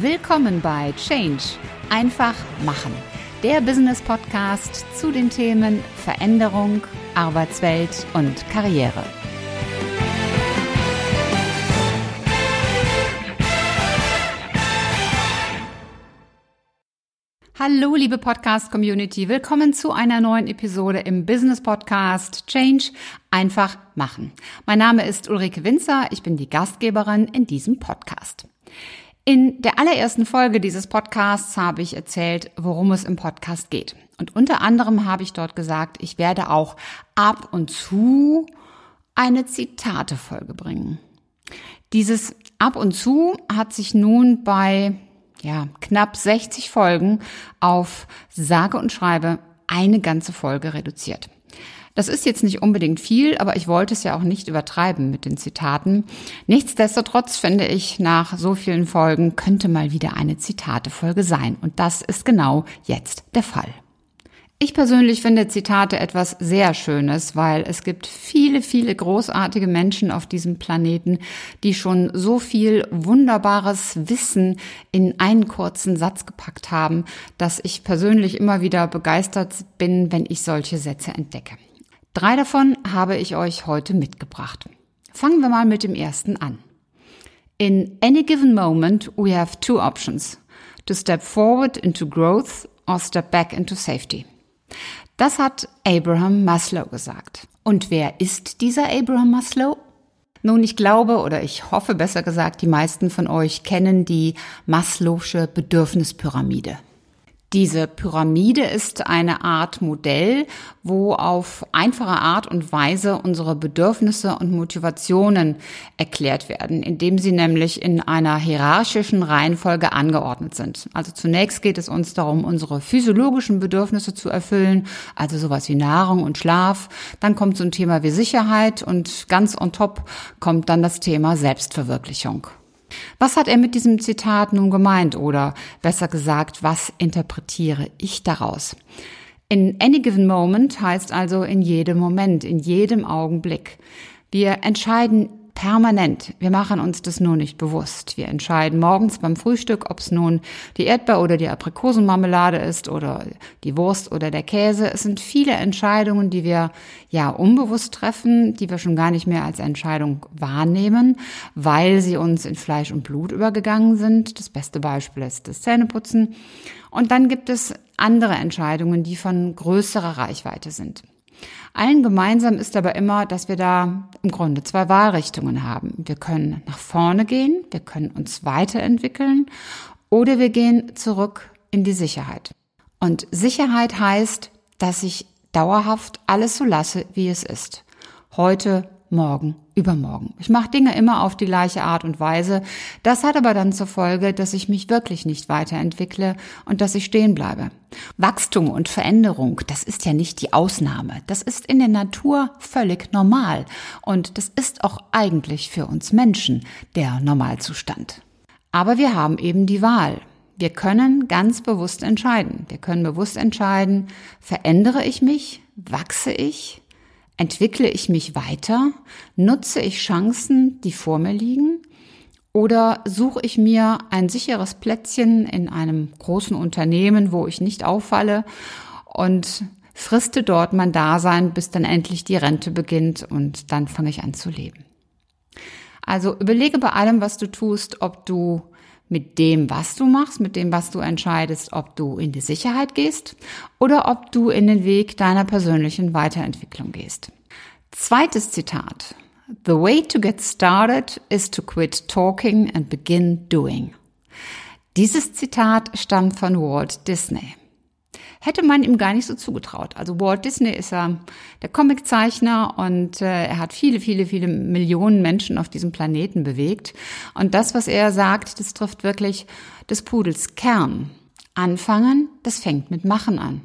Willkommen bei Change. Einfach machen. Der Business Podcast zu den Themen Veränderung, Arbeitswelt und Karriere. Hallo, liebe Podcast-Community. Willkommen zu einer neuen Episode im Business Podcast Change einfach machen. Mein Name ist Ulrike Winzer. Ich bin die Gastgeberin in diesem Podcast. In der allerersten Folge dieses Podcasts habe ich erzählt, worum es im Podcast geht. Und unter anderem habe ich dort gesagt, ich werde auch ab und zu eine Zitatefolge bringen. Dieses ab und zu hat sich nun bei ja, knapp 60 Folgen auf sage und schreibe eine ganze Folge reduziert. Das ist jetzt nicht unbedingt viel, aber ich wollte es ja auch nicht übertreiben mit den Zitaten. Nichtsdestotrotz finde ich, nach so vielen Folgen könnte mal wieder eine Zitatefolge sein. Und das ist genau jetzt der Fall. Ich persönlich finde Zitate etwas sehr Schönes, weil es gibt viele, viele großartige Menschen auf diesem Planeten, die schon so viel wunderbares Wissen in einen kurzen Satz gepackt haben, dass ich persönlich immer wieder begeistert bin, wenn ich solche Sätze entdecke. Drei davon habe ich euch heute mitgebracht. Fangen wir mal mit dem ersten an. In any given moment, we have two options. To step forward into growth or step back into safety. Das hat Abraham Maslow gesagt. Und wer ist dieser Abraham Maslow? Nun, ich glaube oder ich hoffe besser gesagt, die meisten von euch kennen die Maslow'sche Bedürfnispyramide. Diese Pyramide ist eine Art Modell, wo auf einfache Art und Weise unsere Bedürfnisse und Motivationen erklärt werden, indem sie nämlich in einer hierarchischen Reihenfolge angeordnet sind. Also zunächst geht es uns darum, unsere physiologischen Bedürfnisse zu erfüllen, also sowas wie Nahrung und Schlaf. Dann kommt so ein Thema wie Sicherheit und ganz on top kommt dann das Thema Selbstverwirklichung. Was hat er mit diesem Zitat nun gemeint oder besser gesagt, was interpretiere ich daraus? In any given moment heißt also in jedem Moment, in jedem Augenblick. Wir entscheiden permanent. Wir machen uns das nur nicht bewusst. Wir entscheiden morgens beim Frühstück, ob es nun die Erdbeer- oder die Aprikosenmarmelade ist oder die Wurst oder der Käse. Es sind viele Entscheidungen, die wir ja unbewusst treffen, die wir schon gar nicht mehr als Entscheidung wahrnehmen, weil sie uns in Fleisch und Blut übergegangen sind. Das beste Beispiel ist das Zähneputzen. Und dann gibt es andere Entscheidungen, die von größerer Reichweite sind. Allen gemeinsam ist aber immer, dass wir da im Grunde zwei Wahlrichtungen haben. Wir können nach vorne gehen, wir können uns weiterentwickeln oder wir gehen zurück in die Sicherheit. Und Sicherheit heißt, dass ich dauerhaft alles so lasse, wie es ist. Heute morgen, übermorgen. Ich mache Dinge immer auf die gleiche Art und Weise. Das hat aber dann zur Folge, dass ich mich wirklich nicht weiterentwickle und dass ich stehen bleibe. Wachstum und Veränderung, das ist ja nicht die Ausnahme. Das ist in der Natur völlig normal. Und das ist auch eigentlich für uns Menschen der Normalzustand. Aber wir haben eben die Wahl. Wir können ganz bewusst entscheiden. Wir können bewusst entscheiden, verändere ich mich, wachse ich, Entwickle ich mich weiter? Nutze ich Chancen, die vor mir liegen? Oder suche ich mir ein sicheres Plätzchen in einem großen Unternehmen, wo ich nicht auffalle und friste dort mein Dasein, bis dann endlich die Rente beginnt und dann fange ich an zu leben. Also überlege bei allem, was du tust, ob du mit dem, was du machst, mit dem, was du entscheidest, ob du in die Sicherheit gehst oder ob du in den Weg deiner persönlichen Weiterentwicklung gehst. Zweites Zitat. The way to get started is to quit talking and begin doing. Dieses Zitat stammt von Walt Disney hätte man ihm gar nicht so zugetraut. Also Walt Disney ist ja der Comiczeichner und äh, er hat viele, viele, viele Millionen Menschen auf diesem Planeten bewegt. Und das, was er sagt, das trifft wirklich des Pudels Kern. Anfangen, das fängt mit Machen an.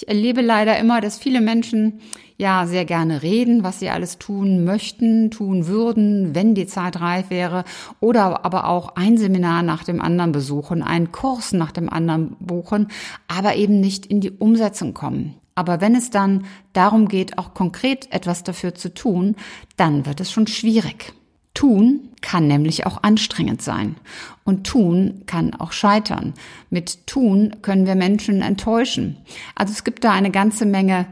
Ich erlebe leider immer, dass viele Menschen ja sehr gerne reden, was sie alles tun möchten, tun würden, wenn die Zeit reif wäre, oder aber auch ein Seminar nach dem anderen besuchen, einen Kurs nach dem anderen buchen, aber eben nicht in die Umsetzung kommen. Aber wenn es dann darum geht, auch konkret etwas dafür zu tun, dann wird es schon schwierig. Tun kann nämlich auch anstrengend sein. Und tun kann auch scheitern. Mit tun können wir Menschen enttäuschen. Also es gibt da eine ganze Menge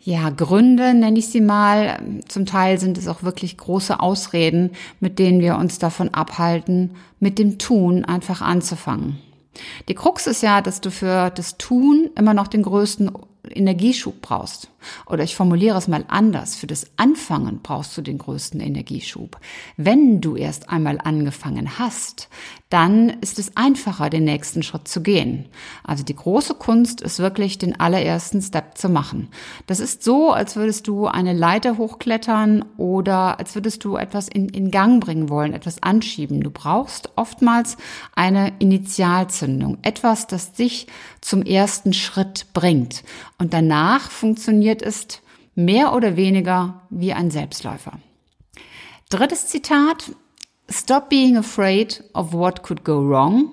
ja, Gründe, nenne ich sie mal. Zum Teil sind es auch wirklich große Ausreden, mit denen wir uns davon abhalten, mit dem Tun einfach anzufangen. Die Krux ist ja, dass du für das Tun immer noch den größten Energieschub brauchst. Oder ich formuliere es mal anders. Für das Anfangen brauchst du den größten Energieschub. Wenn du erst einmal angefangen hast, dann ist es einfacher, den nächsten Schritt zu gehen. Also die große Kunst ist wirklich, den allerersten Step zu machen. Das ist so, als würdest du eine Leiter hochklettern oder als würdest du etwas in, in Gang bringen wollen, etwas anschieben. Du brauchst oftmals eine Initialzündung, etwas, das dich zum ersten Schritt bringt. Und danach funktioniert es mehr oder weniger wie ein Selbstläufer. Drittes Zitat. Stop being afraid of what could go wrong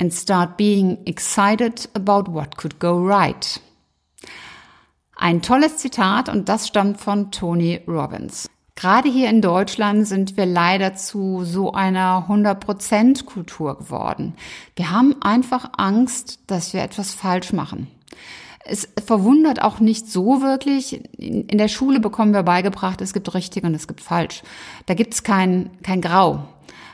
and start being excited about what could go right. Ein tolles Zitat und das stammt von Tony Robbins. Gerade hier in Deutschland sind wir leider zu so einer 100% Kultur geworden. Wir haben einfach Angst, dass wir etwas falsch machen. Es verwundert auch nicht so wirklich. In der Schule bekommen wir beigebracht, es gibt richtig und es gibt falsch. Da gibt es kein, kein Grau.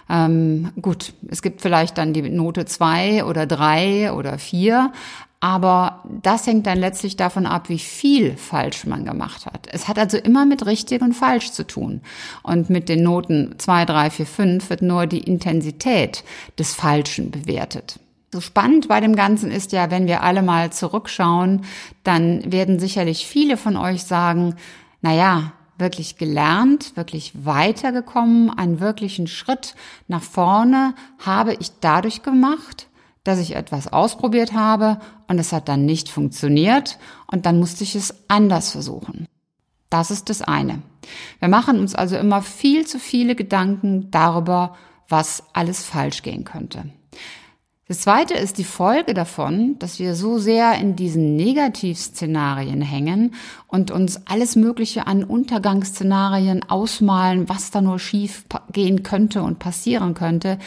Ähm, gut, es gibt vielleicht dann die Note zwei oder drei oder vier, aber das hängt dann letztlich davon ab, wie viel falsch man gemacht hat. Es hat also immer mit richtig und falsch zu tun. Und mit den Noten zwei, drei, vier, fünf wird nur die Intensität des Falschen bewertet. So spannend bei dem Ganzen ist ja, wenn wir alle mal zurückschauen, dann werden sicherlich viele von euch sagen, na ja, wirklich gelernt, wirklich weitergekommen, einen wirklichen Schritt nach vorne habe ich dadurch gemacht, dass ich etwas ausprobiert habe und es hat dann nicht funktioniert und dann musste ich es anders versuchen. Das ist das eine. Wir machen uns also immer viel zu viele Gedanken darüber, was alles falsch gehen könnte. Das zweite ist die Folge davon, dass wir so sehr in diesen Negativszenarien hängen und uns alles Mögliche an Untergangsszenarien ausmalen, was da nur schief gehen könnte und passieren könnte.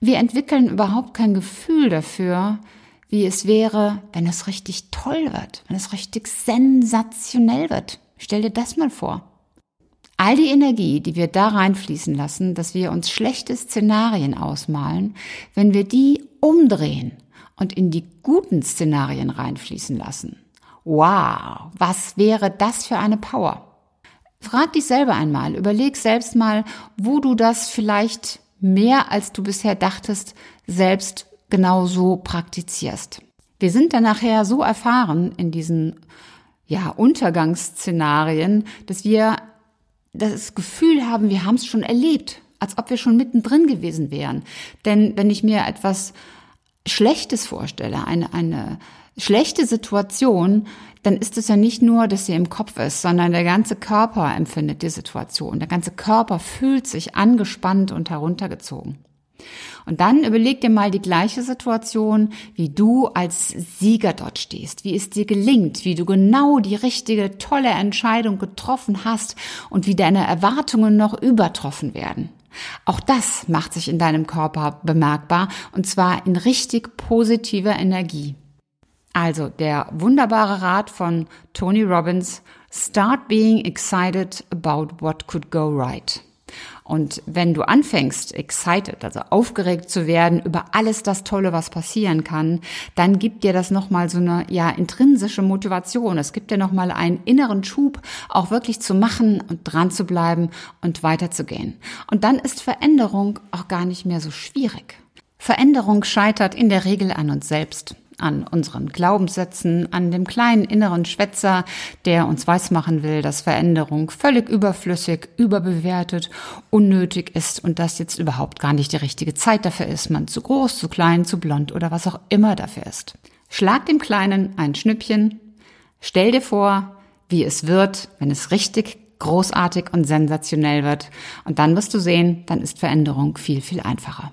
Wir entwickeln überhaupt kein Gefühl dafür, wie es wäre, wenn es richtig toll wird, wenn es richtig sensationell wird. Stell dir das mal vor. All die Energie, die wir da reinfließen lassen, dass wir uns schlechte Szenarien ausmalen, wenn wir die umdrehen und in die guten Szenarien reinfließen lassen. Wow, was wäre das für eine Power? Frag dich selber einmal, überleg selbst mal, wo du das vielleicht mehr als du bisher dachtest, selbst genau so praktizierst. Wir sind dann nachher so erfahren in diesen ja, Untergangsszenarien, dass wir das Gefühl haben, wir haben es schon erlebt als ob wir schon mittendrin gewesen wären. Denn wenn ich mir etwas Schlechtes vorstelle, eine, eine schlechte Situation, dann ist es ja nicht nur, dass sie im Kopf ist, sondern der ganze Körper empfindet die Situation. Der ganze Körper fühlt sich angespannt und heruntergezogen. Und dann überleg dir mal die gleiche Situation, wie du als Sieger dort stehst, wie es dir gelingt, wie du genau die richtige, tolle Entscheidung getroffen hast und wie deine Erwartungen noch übertroffen werden. Auch das macht sich in deinem Körper bemerkbar und zwar in richtig positiver Energie. Also der wunderbare Rat von Tony Robbins, Start being excited about what could go right. Und wenn du anfängst, excited, also aufgeregt zu werden über alles das Tolle, was passieren kann, dann gibt dir das nochmal so eine, ja, intrinsische Motivation. Es gibt dir nochmal einen inneren Schub, auch wirklich zu machen und dran zu bleiben und weiterzugehen. Und dann ist Veränderung auch gar nicht mehr so schwierig. Veränderung scheitert in der Regel an uns selbst an unseren Glaubenssätzen, an dem kleinen inneren Schwätzer, der uns weismachen will, dass Veränderung völlig überflüssig, überbewertet, unnötig ist und dass jetzt überhaupt gar nicht die richtige Zeit dafür ist, man zu groß, zu klein, zu blond oder was auch immer dafür ist. Schlag dem Kleinen ein Schnüppchen, stell dir vor, wie es wird, wenn es richtig großartig und sensationell wird. Und dann wirst du sehen, dann ist Veränderung viel, viel einfacher.